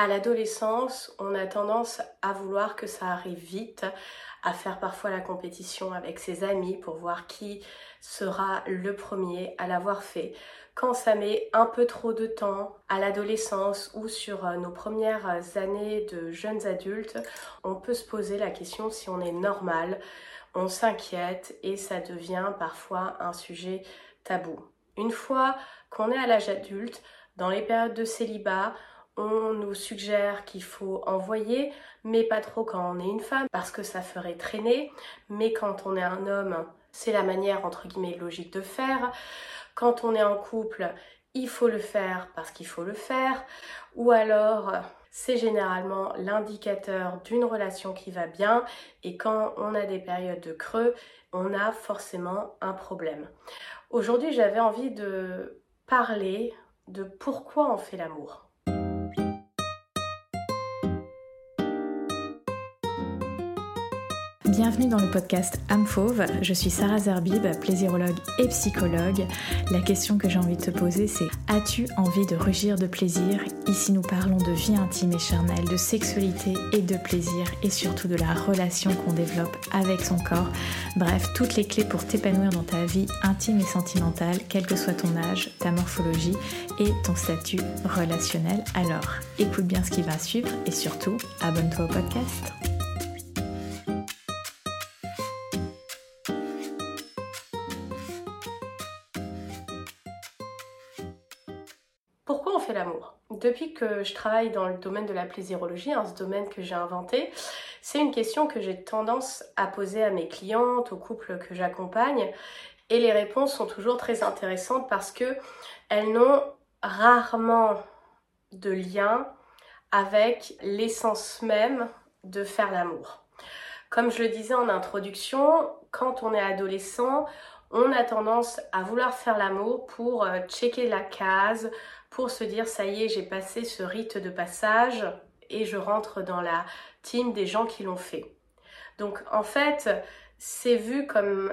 À l'adolescence, on a tendance à vouloir que ça arrive vite, à faire parfois la compétition avec ses amis pour voir qui sera le premier à l'avoir fait. Quand ça met un peu trop de temps à l'adolescence ou sur euh, nos premières années de jeunes adultes, on peut se poser la question si on est normal, on s'inquiète et ça devient parfois un sujet tabou. Une fois qu'on est à l'âge adulte, dans les périodes de célibat, on nous suggère qu'il faut envoyer, mais pas trop quand on est une femme, parce que ça ferait traîner. Mais quand on est un homme, c'est la manière entre guillemets logique de faire. Quand on est en couple, il faut le faire parce qu'il faut le faire. Ou alors, c'est généralement l'indicateur d'une relation qui va bien. Et quand on a des périodes de creux, on a forcément un problème. Aujourd'hui, j'avais envie de parler de pourquoi on fait l'amour. Bienvenue dans le podcast Âme. Je suis Sarah Zerbib, plaisirologue et psychologue. La question que j'ai envie de te poser, c'est As-tu envie de rugir de plaisir? Ici, nous parlons de vie intime et charnelle, de sexualité et de plaisir, et surtout de la relation qu'on développe avec son corps. Bref, toutes les clés pour t'épanouir dans ta vie intime et sentimentale, quel que soit ton âge, ta morphologie et ton statut relationnel. Alors, écoute bien ce qui va suivre et surtout, abonne-toi au podcast. Je travaille dans le domaine de la plaisirologie, hein, ce domaine que j'ai inventé, c'est une question que j'ai tendance à poser à mes clientes, aux couples que j'accompagne, et les réponses sont toujours très intéressantes parce que elles n'ont rarement de lien avec l'essence même de faire l'amour. Comme je le disais en introduction, quand on est adolescent, on a tendance à vouloir faire l'amour pour euh, checker la case, pour se dire ça y est, j'ai passé ce rite de passage et je rentre dans la team des gens qui l'ont fait. Donc en fait, c'est vu comme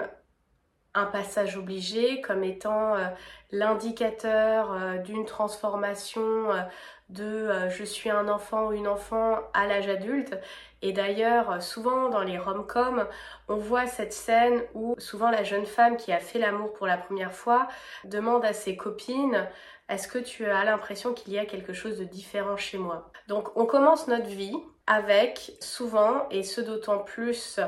un passage obligé, comme étant euh, l'indicateur euh, d'une transformation euh, de je suis un enfant ou une enfant à l'âge adulte. Et d'ailleurs, souvent dans les rom-coms, on voit cette scène où souvent la jeune femme qui a fait l'amour pour la première fois demande à ses copines est-ce que tu as l'impression qu'il y a quelque chose de différent chez moi? Donc on commence notre vie avec souvent, et ce d'autant plus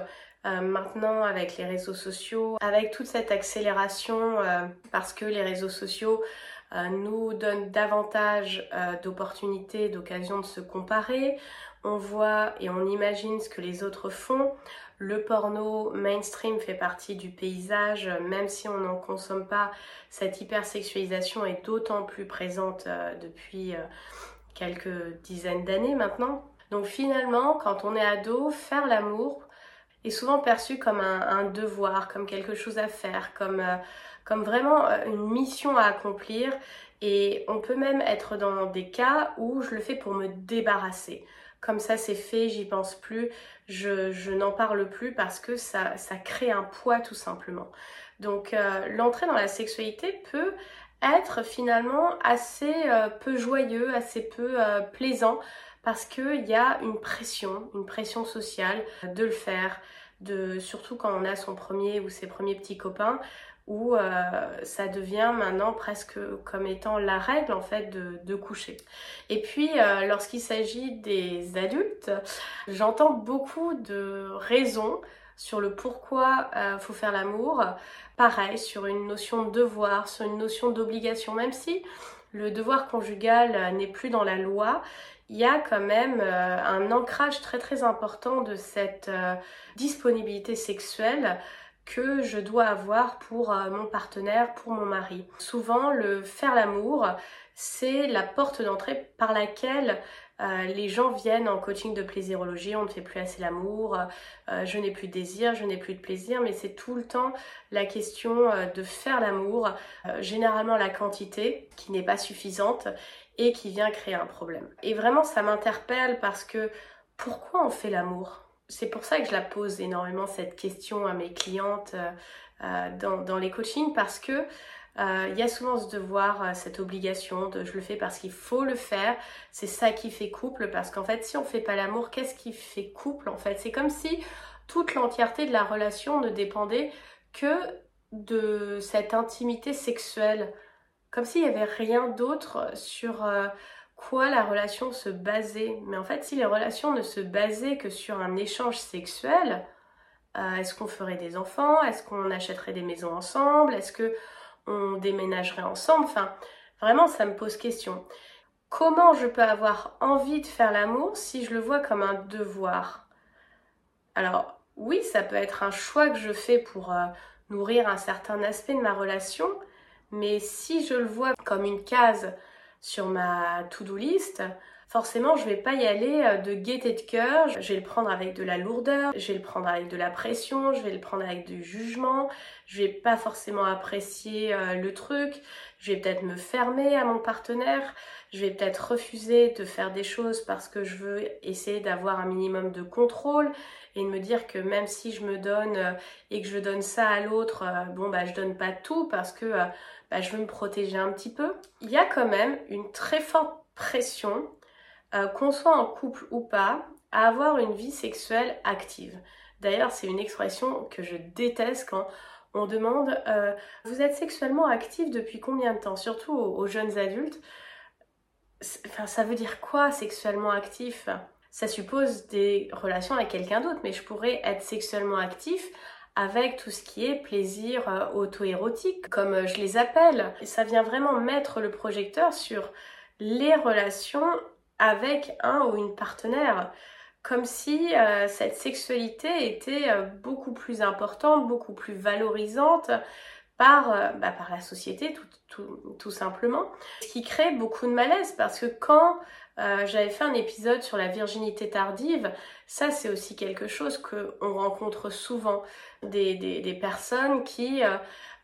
euh, maintenant avec les réseaux sociaux, avec toute cette accélération euh, parce que les réseaux sociaux euh, nous donnent davantage d'opportunités, d'occasions de se comparer. On voit et on imagine ce que les autres font. Le porno mainstream fait partie du paysage, même si on n'en consomme pas, cette hypersexualisation est d'autant plus présente depuis quelques dizaines d'années maintenant. Donc finalement, quand on est ado, faire l'amour est souvent perçu comme un, devoir, comme quelque chose à faire, comme, euh, vraiment une mission à accomplir. Et on peut même être dans des cas où je le fais pour me débarrasser comme ça c'est fait, j'y pense plus, je, n'en parle plus parce que ça, ça crée un poids tout simplement. Donc euh, l'entrée dans la sexualité peut être finalement assez euh, peu joyeux, assez peu euh, plaisant parce qu'il y a une pression, une pression sociale de le faire, surtout quand on a son premier ou ses premiers petits copains, où euh, ça devient maintenant presque comme étant la règle en fait de, coucher. Et puis euh, lorsqu'il s'agit des adultes, j'entends beaucoup de raisons sur le pourquoi euh, faut faire l'amour. Pareil, sur une notion de devoir, sur une notion d'obligation, même si le devoir conjugal n'est plus dans la loi, il y a quand même un ancrage très très important de cette disponibilité sexuelle que je dois avoir pour euh, mon partenaire, pour mon mari. Souvent, le faire l'amour, c'est la porte d'entrée par laquelle euh, les gens viennent en coaching de plaisirologie, on ne fait plus assez l'amour, euh, je n'ai plus de désir, je n'ai plus de plaisir, mais c'est tout le temps la question de faire l'amour, généralement la quantité qui n'est pas suffisante et qui vient créer un problème. Et vraiment ça m'interpelle parce que pourquoi on fait l'amour? C'est pour ça que je la pose énormément cette question à mes clientes euh, euh, dans, les coachings parce que il y a souvent ce devoir, cette obligation de je le fais parce qu'il faut le faire. C'est ça qui fait couple parce qu'en fait, si on fait pas l'amour, qu'est-ce qui fait couple en fait? C'est comme si toute l'entièreté de la relation ne dépendait que de cette intimité sexuelle. Comme s'il n'y avait rien d'autre sur quoi la relation se basait. Mais en fait, si les relations ne se basaient que sur un échange sexuel, euh, est-ce qu'on ferait des enfants? Est-ce qu'on achèterait des maisons ensemble? Est-ce que on déménagerait ensemble? Enfin, vraiment, ça me pose question. Comment je peux avoir envie de faire l'amour si je le vois comme un devoir? Alors, oui, ça peut être un choix que je fais pour euh, nourrir un certain aspect de ma relation, mais si je le vois comme une case sur ma to-do list, forcément je vais pas y aller euh, de gaieté de cœur, je vais le prendre avec de la lourdeur, je vais le prendre avec de la pression, je vais le prendre avec du jugement, je vais pas forcément apprécier euh, le truc, je vais peut-être me fermer à mon partenaire, je vais peut-être refuser de faire des choses parce que je veux essayer d'avoir un minimum de contrôle et de me dire que même si je me donne euh, et que je donne ça à l'autre, bon bah je donne pas tout parce que bah, je veux me protéger un petit peu. Il y a quand même une très forte pression, euh, qu'on soit en couple ou pas, à avoir une vie sexuelle active. D'ailleurs, c'est une expression que je déteste quand on demande euh, Vous êtes sexuellement actif depuis combien de temps? Surtout aux, jeunes adultes. Ça veut dire quoi sexuellement actif? Ça suppose des relations avec quelqu'un d'autre, mais je pourrais être sexuellement actif avec tout ce qui est plaisir euh, auto-érotique, comme euh, je les appelle. ça vient vraiment mettre le projecteur sur les relations avec un ou une partenaire, comme si euh, cette sexualité était beaucoup plus importante, beaucoup plus valorisante par, bah, par la société tout, tout, tout, simplement. Ce qui crée beaucoup de malaise parce que quand euh, j'avais fait un épisode sur la virginité tardive. Ça, c'est aussi quelque chose qu'on rencontre souvent. Des, personnes qui, euh,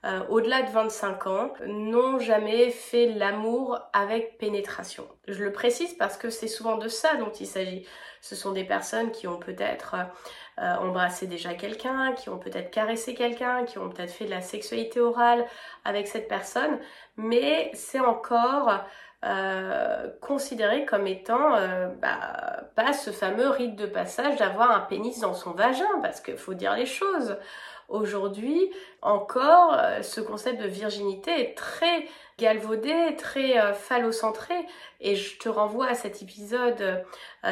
euh, au-delà de 25 ans, n'ont jamais fait l'amour avec pénétration. Je le précise parce que c'est souvent de ça dont il s'agit. Ce sont des personnes qui ont peut-être embrassé déjà quelqu'un, qui ont peut-être caressé quelqu'un, qui ont peut-être fait de la sexualité orale avec cette personne, mais c'est encore euh, considéré comme étant euh, bah, pas ce fameux rite de passage d'avoir un pénis dans son vagin, parce qu'il faut dire les choses. Aujourd'hui, encore, euh, ce concept de virginité est très galvaudé, très phallocentré, et je te renvoie à cet épisode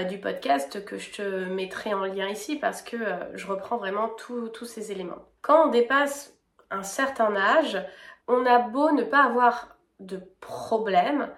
du podcast que je te mettrai en lien ici, parce que je reprends vraiment tous ces éléments. Quand on dépasse un certain âge, on a beau ne pas avoir de problème,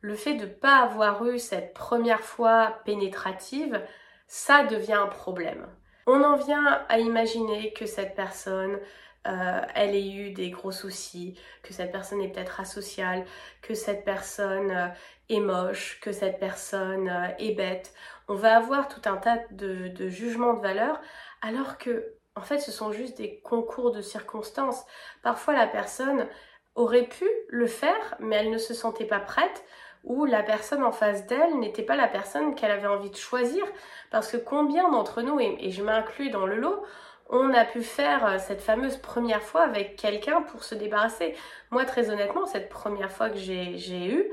le fait de ne pas avoir eu cette première fois pénétrative, ça devient un problème. On en vient à imaginer que cette personne, euh, elle ait eu des gros soucis, que cette personne est peut-être asociale, que cette personne euh, est moche, que cette personne euh, est bête. On va avoir tout un tas de, de jugements de valeur, alors que, en fait, ce sont juste des concours de circonstances. Parfois, la personne aurait pu le faire, mais elle ne se sentait pas prête où la personne en face d'elle n'était pas la personne qu'elle avait envie de choisir. Parce que combien d'entre nous, et, je m'inclus dans le lot, on a pu faire euh, cette fameuse première fois avec quelqu'un pour se débarrasser? Moi, très honnêtement, cette première fois que j'ai eue,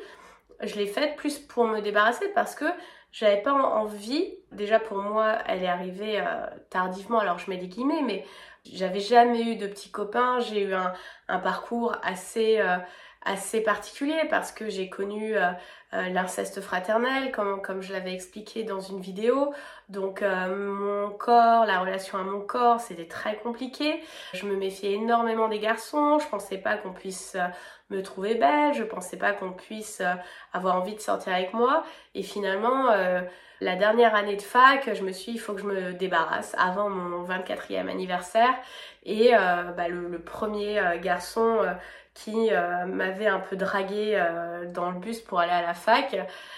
je l'ai faite plus pour me débarrasser parce que j'avais pas envie. Déjà pour moi, elle est arrivée euh, tardivement, alors je mets des guillemets, mais j'avais jamais eu de petits copains. J'ai eu un, parcours assez euh, assez particulier parce que j'ai connu euh, euh, l'inceste fraternel comme, comme je l'avais expliqué dans une vidéo. Donc euh, mon corps, la relation à mon corps, c'était très compliqué. Je me méfiais énormément des garçons, je pensais pas qu'on puisse me trouver belle, je pensais pas qu'on puisse avoir envie de sortir avec moi. Et finalement, la dernière année de fac, je me suis dit, il faut que je me débarrasse avant mon 24e anniversaire. Et bah, le, le, premier garçon qui euh, m'avait un peu dragué euh, dans le bus pour aller à la fac.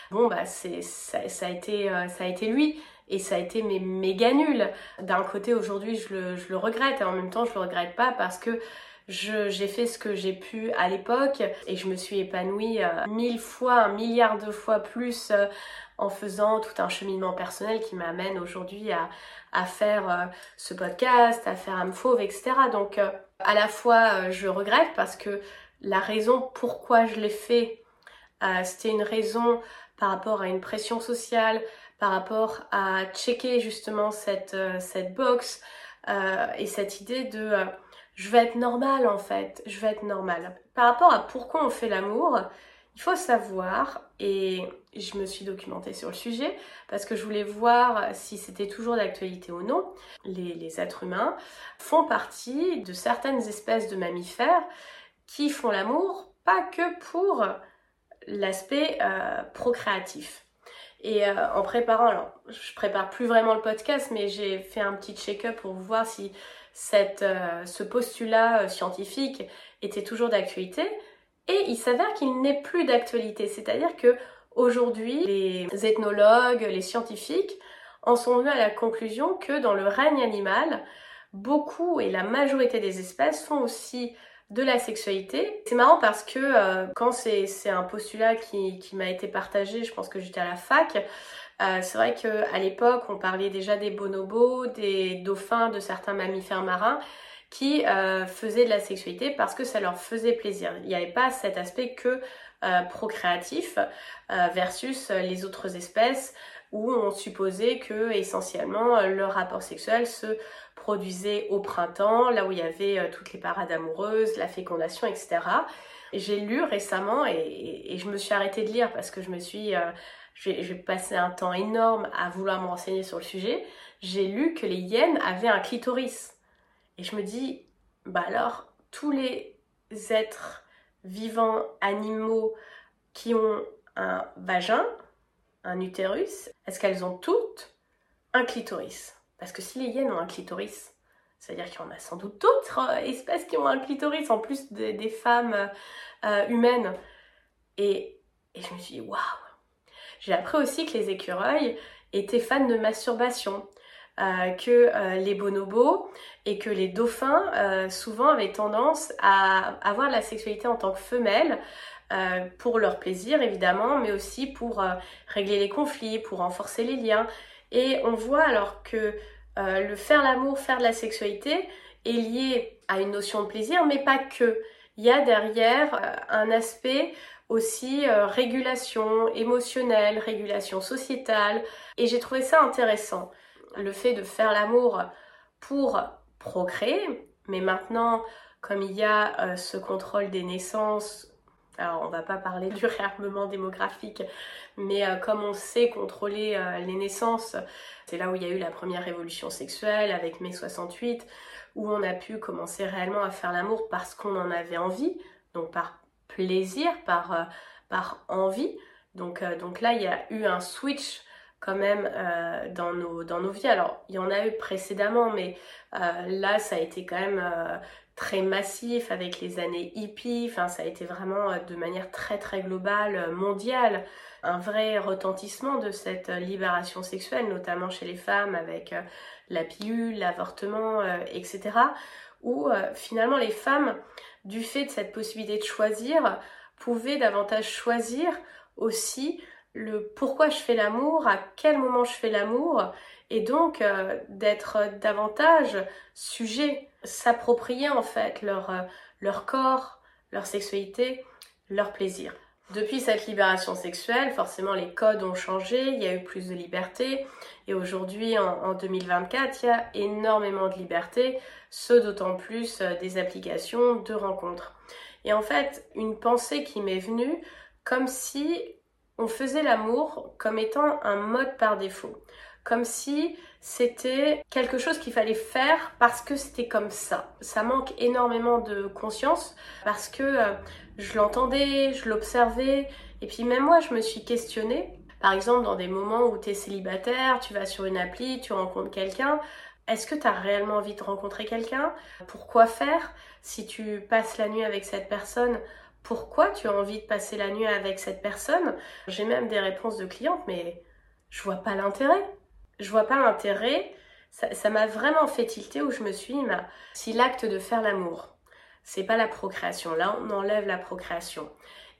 Bon bah c'est ça, a été euh, ça a été lui et ça a été méga nul. D'un côté aujourd'hui je le, je le regrette et en même temps je le regrette pas parce que j'ai fait ce que j'ai pu à l'époque et je me suis épanouie mille fois, un milliard de fois plus en faisant tout un cheminement personnel qui m'amène aujourd'hui à, à, faire ce podcast, à faire Amfauve, etc. Donc à la fois je regrette parce que la raison pourquoi je l'ai fait, euh, c'était une raison par rapport à une pression sociale, par rapport à checker justement cette, euh, box euh, et cette idée de je vais être normal en fait, je vais être normal. Par rapport à pourquoi on fait l'amour, il faut savoir, et je me suis documentée sur le sujet, parce que je voulais voir si c'était toujours d'actualité ou non, les, êtres humains font partie de certaines espèces de mammifères qui font l'amour pas que pour l'aspect euh, procréatif. Et euh, en préparant, alors je prépare plus vraiment le podcast, mais j'ai fait un petit check-up pour voir si cette, euh, ce postulat scientifique était toujours d'actualité. Et il s'avère qu'il n'est plus d'actualité. C'est-à-dire que aujourd'hui, les ethnologues, les scientifiques en sont venus à la conclusion que dans le règne animal, beaucoup et la majorité des espèces font aussi de la sexualité. C'est marrant parce que euh, quand c'est un postulat qui, m'a été partagé, je pense que j'étais à la fac, euh, c'est vrai qu'à l'époque, on parlait déjà des bonobos, des dauphins, de certains mammifères marins qui euh, faisaient de la sexualité parce que ça leur faisait plaisir. Il n'y avait pas cet aspect que procréatif versus les autres espèces où on supposait que essentiellement leur rapport sexuel se produisait au printemps, là où il y avait euh, toutes les parades amoureuses, la fécondation, etc. J'ai lu récemment et, je me suis arrêtée de lire parce que je me suis, euh, j'ai passé un temps énorme à vouloir me renseigner sur le sujet. J'ai lu que les hyènes avaient un clitoris. Et je me dis, bah alors, tous les êtres vivants, animaux qui ont un vagin, un utérus, est-ce qu'elles ont toutes un clitoris? Parce que si les hyènes ont un clitoris, c'est-à-dire qu'il y en a sans doute d'autres euh, espèces qui ont un clitoris en plus des femmes euh, humaines. Et, je me suis dit, waouh J'ai appris aussi que les écureuils étaient fans de masturbation. Euh, que les bonobos et que les dauphins souvent avaient tendance à avoir la sexualité en tant que femelle euh, pour leur plaisir évidemment, mais aussi pour euh, régler les conflits, pour renforcer les liens. Et on voit alors que euh, le faire l'amour, faire de la sexualité est lié à une notion de plaisir, mais pas que. Il y a derrière un aspect aussi régulation émotionnelle, régulation sociétale, et j'ai trouvé ça intéressant. Le fait de faire l'amour pour procréer, mais maintenant, comme il y a ce contrôle des naissances alors on va pas parler du réarmement démographique, mais euh, comme on sait contrôler euh, les naissances, c'est là où il y a eu la première révolution sexuelle avec mai 68, où on a pu commencer réellement à faire l'amour parce qu'on en avait envie, donc par plaisir, par, euh, par envie. Donc, donc là, il y a eu un switch quand même dans, nos, dans nos vies. Alors, il y en a eu précédemment, mais là, ça a été quand même très massif avec les années hippies, enfin ça a été vraiment euh, de manière très très globale, euh, mondiale, un vrai retentissement de cette euh, libération sexuelle, notamment chez les femmes avec la pilule, l'avortement, etc. Où finalement les femmes, du fait de cette possibilité de choisir, pouvaient davantage choisir aussi le pourquoi je fais l'amour, à quel moment je fais l'amour, et donc d'être davantage sujet s'approprier en fait leur, euh, leur corps, leur sexualité, leur plaisir. Depuis cette libération sexuelle, forcément les codes ont changé, il y a eu plus de liberté et aujourd'hui en, 2024 il y a énormément de liberté, ce d'autant plus euh, des applications de rencontres. Et en fait une pensée qui m'est venue comme si on faisait l'amour comme étant un mode par défaut comme si c'était quelque chose qu'il fallait faire parce que c'était comme ça. Ça manque énormément de conscience parce que euh, je l'entendais, je l'observais, et puis même moi je me suis questionnée. Par exemple, dans des moments où tu es célibataire, tu vas sur une appli, tu rencontres quelqu'un, est-ce que tu as réellement envie de rencontrer quelqu'un? Pourquoi faire? Si tu passes la nuit avec cette personne, pourquoi tu as envie de passer la nuit avec cette personne? J'ai même des réponses de clientes, mais je vois pas l'intérêt je vois pas l'intérêt. Ça m'a vraiment fait tilter où je me suis dit, si l'acte de faire l'amour, c'est pas la procréation, là on enlève la procréation,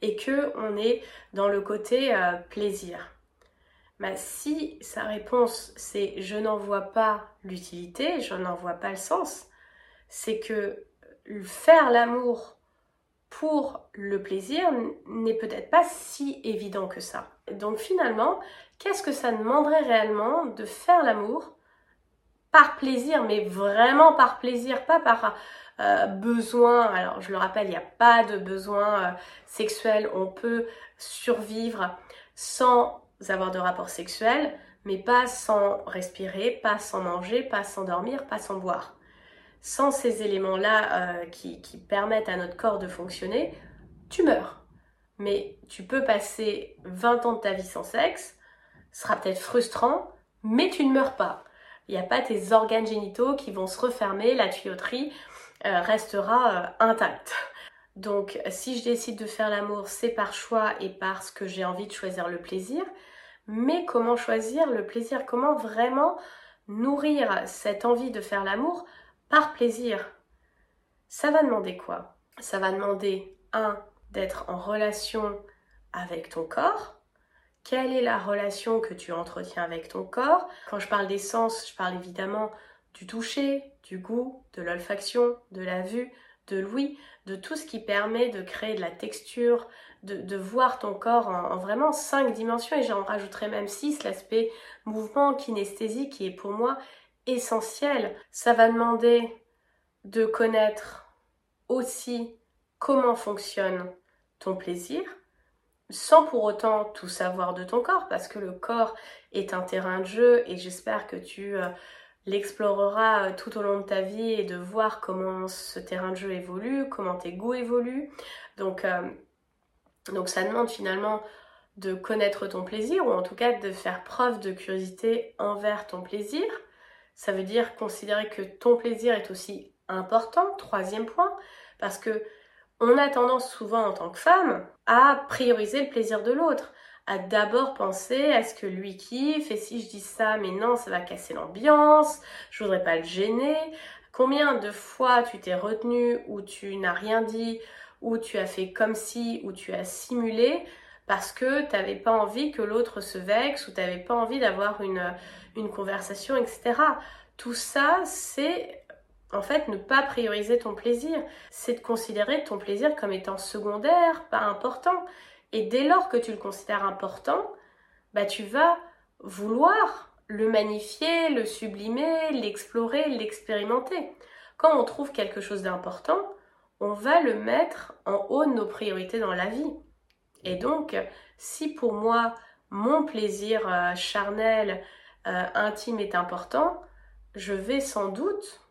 et que on est dans le côté euh, plaisir. Bah, si sa réponse c'est je n'en vois pas l'utilité, je n'en vois pas le sens, c'est que faire l'amour pour le plaisir n'est peut-être pas si évident que ça. Donc finalement, qu'est-ce que ça demanderait réellement de faire l'amour par plaisir, mais vraiment par plaisir, pas par euh, besoin? Alors je le rappelle, il n'y a pas de besoin euh, sexuel. On peut survivre sans avoir de rapport sexuel, mais pas sans respirer, pas sans manger, pas sans dormir, pas sans boire. Sans ces éléments-là euh, qui, permettent à notre corps de fonctionner, tu meurs. Mais tu peux passer 20 ans de ta vie sans sexe, ce sera peut-être frustrant, mais tu ne meurs pas. Il n'y a pas tes organes génitaux qui vont se refermer, la tuyauterie euh, restera euh, intacte. Donc si je décide de faire l'amour, c'est par choix et parce que j'ai envie de choisir le plaisir. Mais comment choisir le plaisir? Comment vraiment nourrir cette envie de faire l'amour? Par plaisir. Ça va demander quoi? Ça va demander, un, d'être en relation avec ton corps, quelle est la relation que tu entretiens avec ton corps? Quand je parle des sens, je parle évidemment du toucher, du goût, de l'olfaction, de la vue, de l'ouïe, de tout ce qui permet de créer de la texture, de, voir ton corps en, vraiment cinq dimensions. Et j'en rajouterai même six, l'aspect mouvement, kinesthésie qui est pour moi essentiel. Ça va demander de connaître aussi comment fonctionne ton plaisir, sans pour autant tout savoir de ton corps, parce que le corps est un terrain de jeu et j'espère que tu euh, l'exploreras euh, tout au long de ta vie et de voir comment ce terrain de jeu évolue, comment tes goûts évoluent. Donc, euh, donc ça demande finalement de connaître ton plaisir ou en tout cas de faire preuve de curiosité envers ton plaisir. Ça veut dire considérer que ton plaisir est aussi important, troisième point, parce que on a tendance souvent en tant que femme à prioriser le plaisir de l'autre, à d'abord penser à ce que lui kiffe et si je dis ça, mais non, ça va casser l'ambiance, je voudrais pas le gêner. Combien de fois tu t'es retenu ou tu n'as rien dit ou tu as fait comme si ou tu as simulé parce que tu n'avais pas envie que l'autre se vexe ou tu n'avais pas envie d'avoir une, conversation, etc. Tout ça, c'est en fait, ne pas prioriser ton plaisir, c'est de considérer ton plaisir comme étant secondaire, pas important. Et dès lors que tu le considères important, bah tu vas vouloir le magnifier, le sublimer, l'explorer, l'expérimenter. Quand on trouve quelque chose d'important, on va le mettre en haut de nos priorités dans la vie. Et donc, si pour moi, mon plaisir euh, charnel, euh, intime est important, je vais sans doute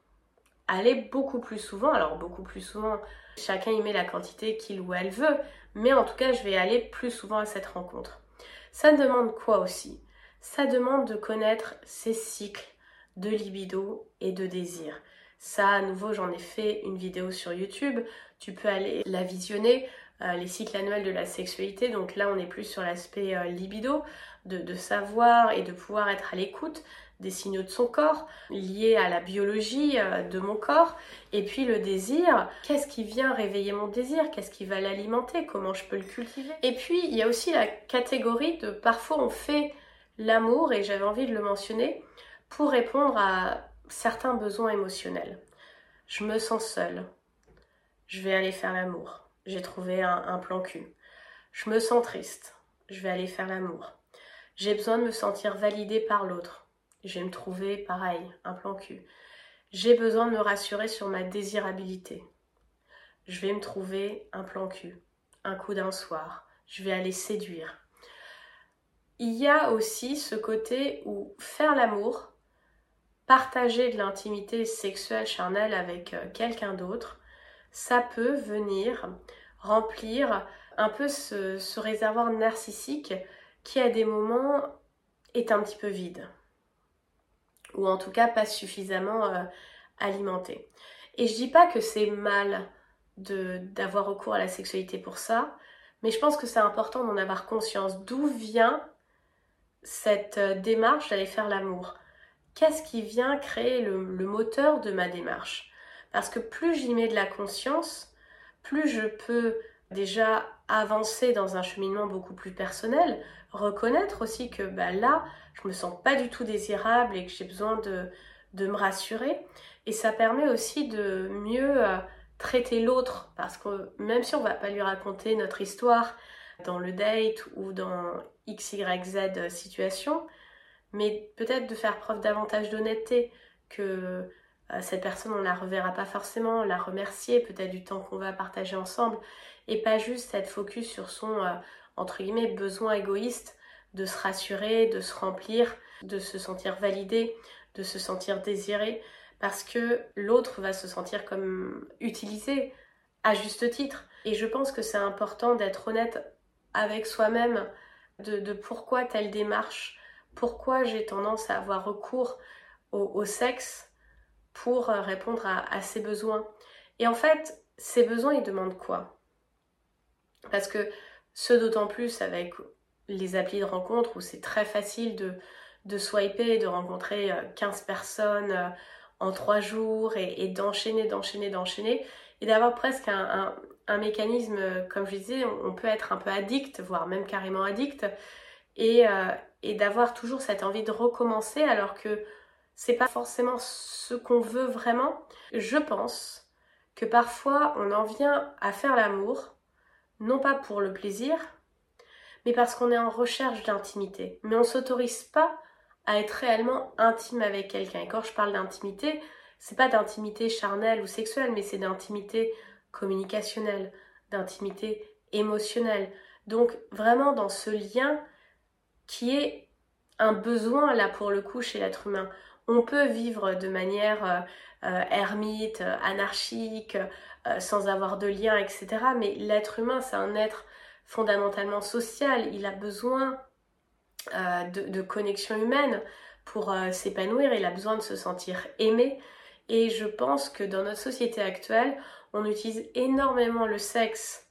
aller beaucoup plus souvent. Alors beaucoup plus souvent, chacun y met la quantité qu'il ou elle veut, mais en tout cas, je vais aller plus souvent à cette rencontre. Ça demande quoi aussi? Ça demande de connaître ces cycles de libido et de désir. Ça, à nouveau, j'en ai fait une vidéo sur YouTube. Tu peux aller la visionner, euh, les cycles annuels de la sexualité. Donc là, on est plus sur l'aspect euh, libido, de, savoir et de pouvoir être à l'écoute des signaux de son corps, liés à la biologie euh, de mon corps, et puis le désir, qu'est-ce qui vient réveiller mon désir, qu'est-ce qui va l'alimenter, comment je peux le cultiver? Et puis il y a aussi la catégorie de parfois on fait l'amour, et j'avais envie de le mentionner, pour répondre à certains besoins émotionnels. Je me sens seule, je vais aller faire l'amour, j'ai trouvé un, un plan cul. Je me sens triste, je vais aller faire l'amour. J'ai besoin de me sentir validée par l'autre je vais me trouver pareil, un plan cul. J'ai besoin de me rassurer sur ma désirabilité. Je vais me trouver un plan cul, un coup d'un soir. Je vais aller séduire. Il y a aussi ce côté où faire l'amour, partager de l'intimité sexuelle charnelle avec euh, quelqu'un d'autre, ça peut venir remplir un peu ce, ce réservoir narcissique qui à des moments est un petit peu vide ou en tout cas pas suffisamment euh, alimenté. Et je dis pas que c'est mal d'avoir recours à la sexualité pour ça, mais je pense que c'est important d'en avoir conscience. D'où vient cette euh, démarche d'aller faire l'amour? Qu'est-ce qui vient créer le moteur de ma démarche? Parce que plus j'y mets de la conscience, plus je peux déjà avancer dans un cheminement beaucoup plus personnel, reconnaître aussi que bah, là, je me sens pas du tout désirable et que j'ai besoin de, de me rassurer. Et ça permet aussi de mieux euh, traiter l'autre, parce que même si on va pas lui raconter notre histoire dans le date ou dans XYZ situation, mais peut-être de faire preuve davantage d'honnêteté, que euh, cette personne on la reverra pas forcément, la remercier peut-être du temps qu'on va partager ensemble, et pas juste être focus sur son euh, entre guillemets besoin égoïste de se rassurer, de se remplir, de se sentir validé, de se sentir désiré, parce que l'autre va se sentir comme utilisé à juste titre. Et je pense que c'est important d'être honnête avec soi-même de, pourquoi telle démarche, pourquoi j'ai tendance à avoir recours au, sexe pour répondre à, à, ces besoins. Et en fait, ces besoins, ils demandent quoi? Parce que ce d'autant plus avec les applis de rencontre où c'est très facile de, de swiper, de rencontrer 15 euh, personnes euh, en 3 jours et, d'enchaîner, d'enchaîner, d'enchaîner et d'avoir presque un, mécanisme, euh, comme je disais, on, peut être un peu addict, voire même carrément addict, et, et d'avoir toujours cette envie de recommencer alors que c'est pas forcément ce qu'on veut vraiment. Je pense que parfois on en vient à faire l'amour, non pas pour le plaisir, mais parce qu'on est en recherche d'intimité. Mais on s'autorise pas à être réellement intime avec quelqu'un. Et quand je parle d'intimité, c'est pas d'intimité charnelle ou sexuelle, mais c'est d'intimité communicationnelle, d'intimité émotionnelle. Donc vraiment dans ce lien qui est un besoin là pour le coup chez l'être humain. On peut vivre de manière euh, euh, ermite, anarchique, euh, sans avoir de lien, etc. Mais l'être humain, c'est un être fondamentalement social. Il a besoin euh, de, connexion humaine pour euh, s'épanouir, il a besoin de se sentir aimé. Et je pense que dans notre société actuelle, on utilise énormément le sexe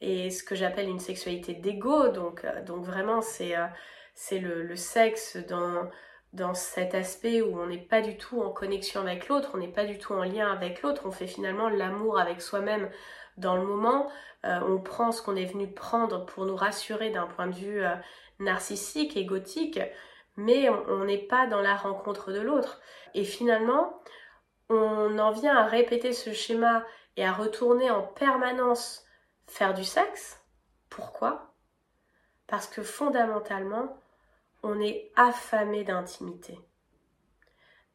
et ce que j'appelle une sexualité d'ego. Donc, vraiment, c'est le, sexe dans, dans cet aspect où on n'est pas du tout en connexion avec l'autre, on n'est pas du tout en lien avec l'autre, on fait finalement l'amour avec soi-même dans le moment, on prend ce qu'on est venu prendre pour nous rassurer d'un point de vue narcissique, égotique, mais on n'est pas dans la rencontre de l'autre. Et finalement, on en vient à répéter ce schéma et à retourner en permanence faire du sexe. Pourquoi? Parce que fondamentalement, on est affamé d'intimité.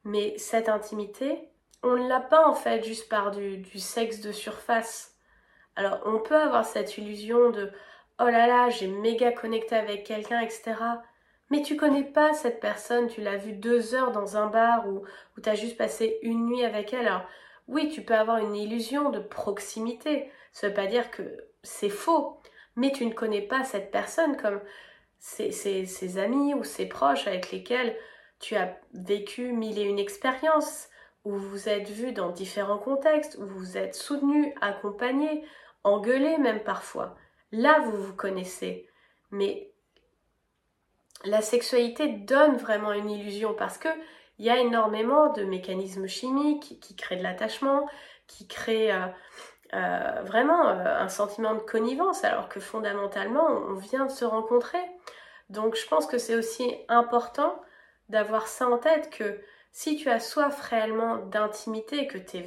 Mais cette intimité, on ne l'a pas en fait juste par du, sexe de surface. Alors on peut avoir cette illusion de oh là là, j'ai méga connecté avec quelqu'un, etc. Mais tu connais pas cette personne, tu l'as vue deux heures dans un bar ou, ou tu as juste passé une nuit avec elle. Alors oui, tu peux avoir une illusion de proximité. Ça veut pas dire que c'est faux, mais tu ne connais pas cette personne comme ses, amis ou ses proches avec lesquels tu as vécu mille et une expériences, où vous êtes vus dans différents contextes, où vous vous êtes soutenus, accompagnés, engueulés même parfois. Là, vous vous connaissez. Mais la sexualité donne vraiment une illusion parce que il y a énormément de mécanismes chimiques qui créent de l'attachement, qui créent euh, euh, vraiment euh, un sentiment de connivence, alors que fondamentalement, on vient de se rencontrer. Donc je pense que c'est aussi important d'avoir ça en tête que si tu as soif réellement d'intimité, que tu es,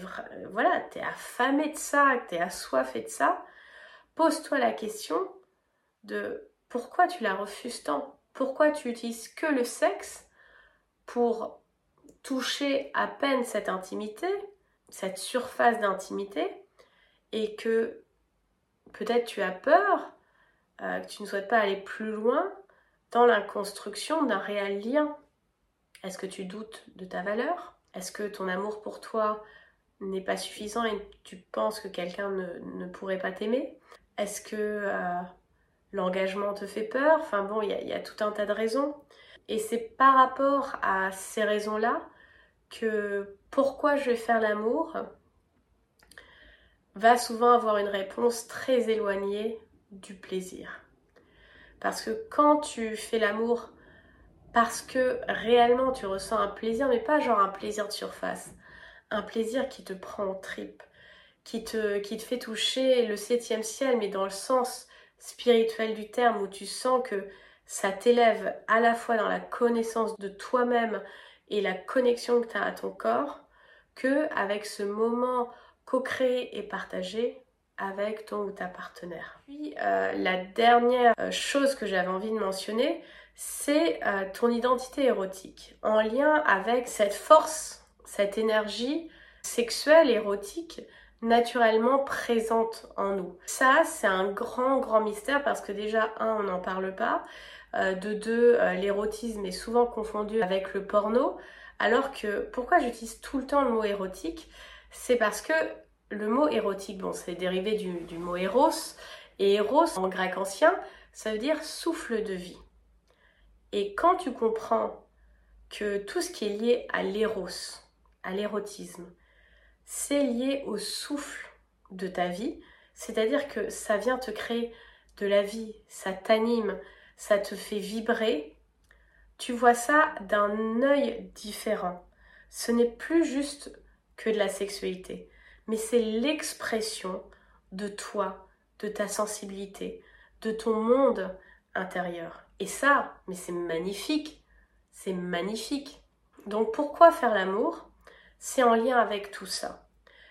voilà, affamé de ça, que tu es assoiffé de ça, pose-toi la question de pourquoi tu la refuses tant? Pourquoi tu utilises que le sexe pour toucher à peine cette intimité, cette surface d'intimité, et que peut-être tu as peur, euh, que tu ne souhaites pas aller plus loin dans la construction d'un réel lien. Est-ce que tu doutes de ta valeur? Est-ce que ton amour pour toi n'est pas suffisant et tu penses que quelqu'un ne pourrait pas t'aimer? Est-ce que euh, l'engagement te fait peur? Enfin bon, il y, a tout un tas de raisons. Et c'est par rapport à ces raisons-là que pourquoi je vais faire l'amour va souvent avoir une réponse très éloignée du plaisir. Parce que quand tu fais l'amour parce que réellement tu ressens un plaisir, mais pas genre un plaisir de surface, un plaisir qui te prend en tripes, qui te, fait toucher le septième ciel, mais dans le sens spirituel du terme, où tu sens que ça t'élève à la fois dans la connaissance de toi-même et la connexion que tu as à ton corps, que avec ce moment co-créer et partager avec ton ou ta partenaire. Puis euh, la dernière euh, chose que j'avais envie de mentionner, c'est euh, ton identité érotique, en lien avec cette force, cette énergie sexuelle, érotique, naturellement présente en nous. Ça, c'est un grand, grand mystère parce que déjà, un, on n'en parle pas. de deux, l'érotisme est souvent confondu avec le porno. Alors que pourquoi j'utilise tout le temps le mot érotique? C'est parce que le mot érotique, bon, c'est dérivé du, mot éros, et éros en grec ancien, ça veut dire souffle de vie. Et quand tu comprends que tout ce qui est lié à l'éros, à l'érotisme, c'est lié au souffle de ta vie, c'est-à-dire que ça vient te créer de la vie, ça t'anime, ça te fait vibrer, tu vois ça d'un œil différent. Ce n'est plus juste que de la sexualité mais c'est l'expression de toi, de ta sensibilité, de ton monde intérieur. Et ça, mais c'est magnifique, c'est magnifique. Donc pourquoi faire l'amour? C'est en lien avec tout ça.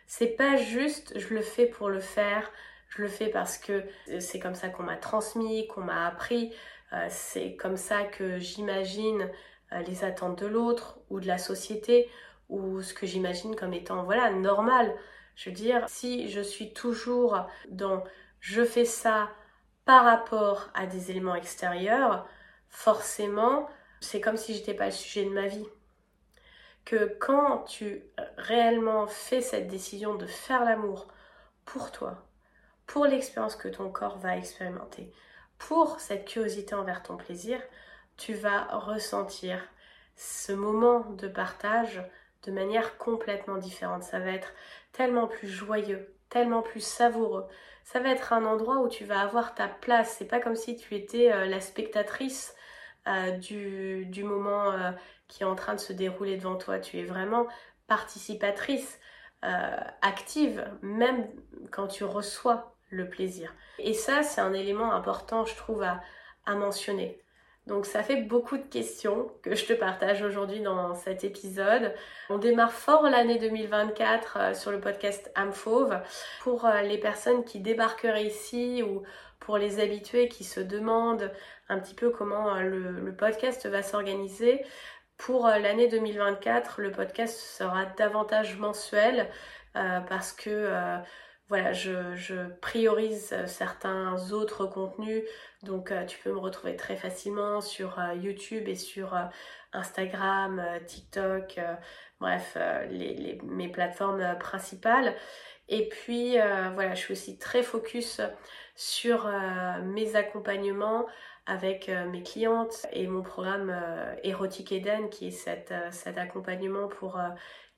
C'est pas juste je le fais pour le faire, je le fais parce que c'est comme ça qu'on m'a transmis, qu'on m'a appris, euh, c'est comme ça que j'imagine euh, les attentes de l'autre ou de la société ou ce que j'imagine comme étant voilà normal. Je veux dire, si je suis toujours dans je fais ça par rapport à des éléments extérieurs, forcément, c'est comme si j'étais pas le sujet de ma vie. Que quand tu réellement fais cette décision de faire l'amour pour toi, pour l'expérience que ton corps va expérimenter, pour cette curiosité envers ton plaisir, tu vas ressentir ce moment de partage de manière complètement différente. Ça va être tellement plus joyeux, tellement plus savoureux. Ça va être un endroit où tu vas avoir ta place. C'est pas comme si tu étais euh, la spectatrice euh, du, moment euh, qui est en train de se dérouler devant toi. Tu es vraiment participatrice, active, même quand tu reçois le plaisir. Et ça, c'est un élément important, je trouve, à mentionner. Donc ça fait beaucoup de questions que je te partage aujourd'hui dans cet épisode. On démarre fort l'année 2024 euh, sur le podcast Amfauve. Pour euh, les personnes qui débarqueraient ici ou pour les habitués qui se demandent un petit peu comment euh, le, podcast va s'organiser, pour l'année 2024, le podcast sera davantage mensuel parce que voilà, je, priorise euh, certains autres contenus, donc euh, tu peux me retrouver très facilement sur euh, YouTube et sur Instagram, TikTok, bref, mes plateformes principales. Et puis voilà, je suis aussi très focus sur mes accompagnements avec mes clientes et mon programme Érotique Eden qui est cet accompagnement pour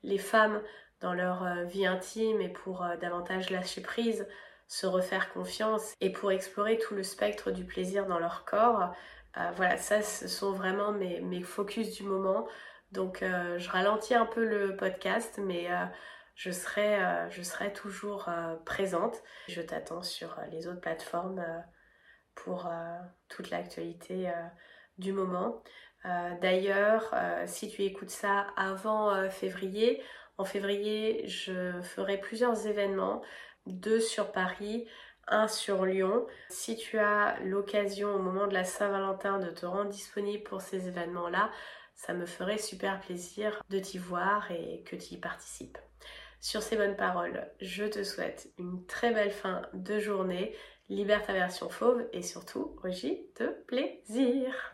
les femmes dans leur euh, vie intime et pour euh, davantage lâcher prise, se refaire confiance et pour explorer tout le spectre du plaisir dans leur corps. Euh, voilà, ça ce sont vraiment mes, mes focus du moment. Donc je ralentis un peu le podcast, mais je, serai, je serai toujours présente. Je t'attends sur les autres plateformes pour toute l'actualité du moment. D'ailleurs, si tu écoutes ça avant février, en février, je ferai plusieurs événements, deux sur Paris, un sur Lyon. Si tu as l'occasion au moment de la Saint-Valentin de te rendre disponible pour ces événements-là, ça me ferait super plaisir de t'y voir et que tu y participes. Sur ces bonnes paroles, je te souhaite une très belle fin de journée, libère ta version fauve et surtout, rugis de plaisir.